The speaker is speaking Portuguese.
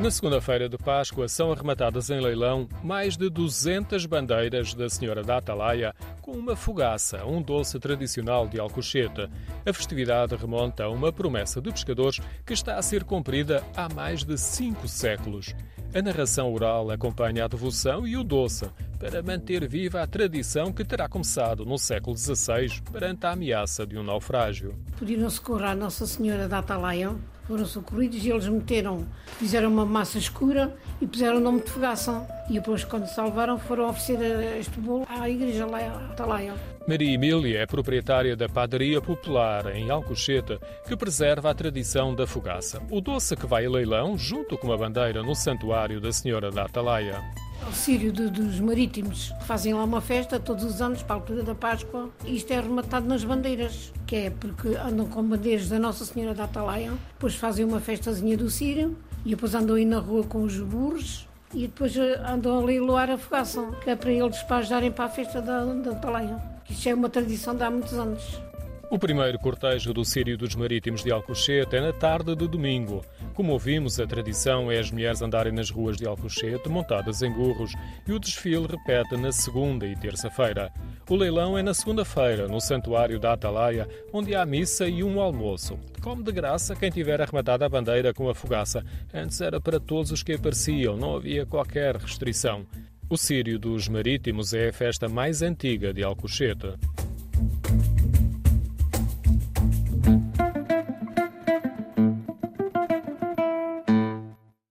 Na segunda-feira de Páscoa são arrematadas em leilão mais de 200 bandeiras da Senhora da Atalaia com uma fogaça, um doce tradicional de Alcochete. A festividade remonta a uma promessa de pescadores que está a ser cumprida há mais de cinco séculos. A narração oral acompanha a devoção e o doce para manter viva a tradição que terá começado no século XVI perante a ameaça de um naufrágio. Pediram socorro à Nossa Senhora da Atalaia foram socorridos e eles meteram, fizeram uma massa escura e puseram o nome de fogaça. E depois, quando salvaram, foram oferecer este bolo à igreja lá Atalaia. Maria Emília é proprietária da padaria popular em Alcochete, que preserva a tradição da fogaça. O doce que vai a leilão, junto com a bandeira no Santuário da Senhora da Atalaia o Sírio de, dos Marítimos. Fazem lá uma festa todos os anos para a altura da Páscoa. E isto é rematado nas bandeiras, que é porque andam com bandeiras da Nossa Senhora da Atalaia, depois fazem uma festazinha do Sírio e depois andam aí na rua com os burros e depois eh, andam a leiloar a fogaça, que é para eles para ajudarem para a festa da, da Atalaia. Isto é uma tradição de há muitos anos. O primeiro cortejo do Sírio dos Marítimos de Alcochete é na tarde de domingo. Como ouvimos, a tradição é as mulheres andarem nas ruas de Alcochete montadas em burros e o desfile repete na segunda e terça-feira. O leilão é na segunda-feira, no Santuário da Atalaia, onde há missa e um almoço. Come de graça quem tiver arrematada a bandeira com a fogaça. Antes era para todos os que apareciam, não havia qualquer restrição. O Sírio dos Marítimos é a festa mais antiga de Alcochete.